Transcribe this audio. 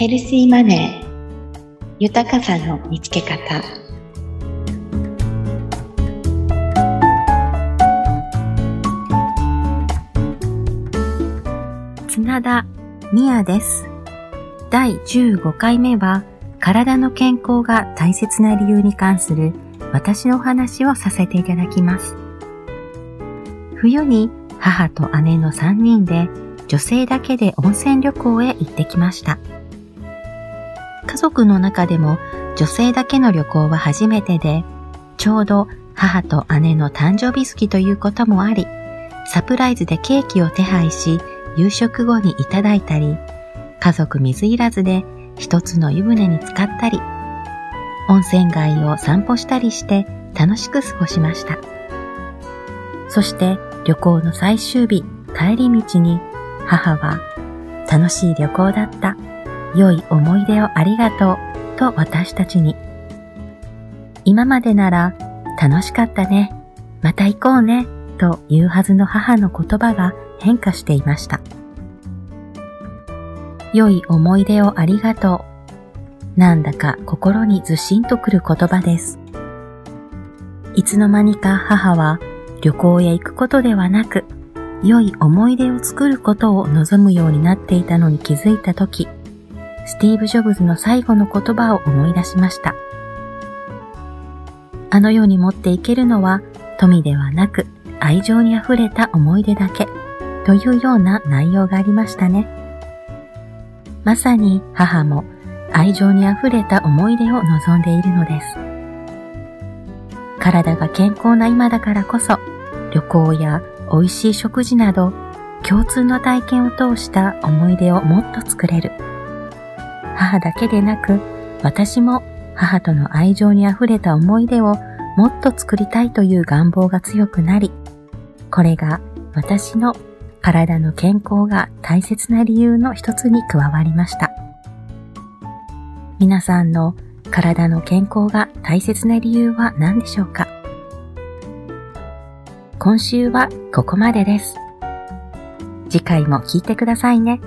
ヘルシーマネー豊かさの見つけ方綱田美也です。第15回目は体の健康が大切な理由に関する私のお話をさせていただきます。冬に母と姉の3人で女性だけで温泉旅行へ行ってきました。家族の中でも女性だけの旅行は初めてで、ちょうど母と姉の誕生日月ということもあり、サプライズでケーキを手配し、夕食後にいただいたり、家族水入らずで一つの湯船に浸かったり、温泉街を散歩したりして楽しく過ごしました。そして旅行の最終日、帰り道に母は楽しい旅行だった。良い思い出をありがとうと私たちに。今までなら楽しかったね。また行こうね。と言うはずの母の言葉が変化していました。良い思い出をありがとう。なんだか心にずしんとくる言葉です。いつの間にか母は旅行へ行くことではなく、良い思い出を作ることを望むようになっていたのに気づいたとき、スティーブ・ジョブズの最後の言葉を思い出しました。あの世に持っていけるのは富ではなく愛情に溢れた思い出だけというような内容がありましたね。まさに母も愛情に溢れた思い出を望んでいるのです。体が健康な今だからこそ旅行や美味しい食事など共通の体験を通した思い出をもっと作れる。母だけでなく私も母との愛情に溢れた思い出をもっと作りたいという願望が強くなり、これが私の体の健康が大切な理由の一つに加わりました。皆さんの体の健康が大切な理由は何でしょうか？今週はここまでです。次回も聞いてくださいね。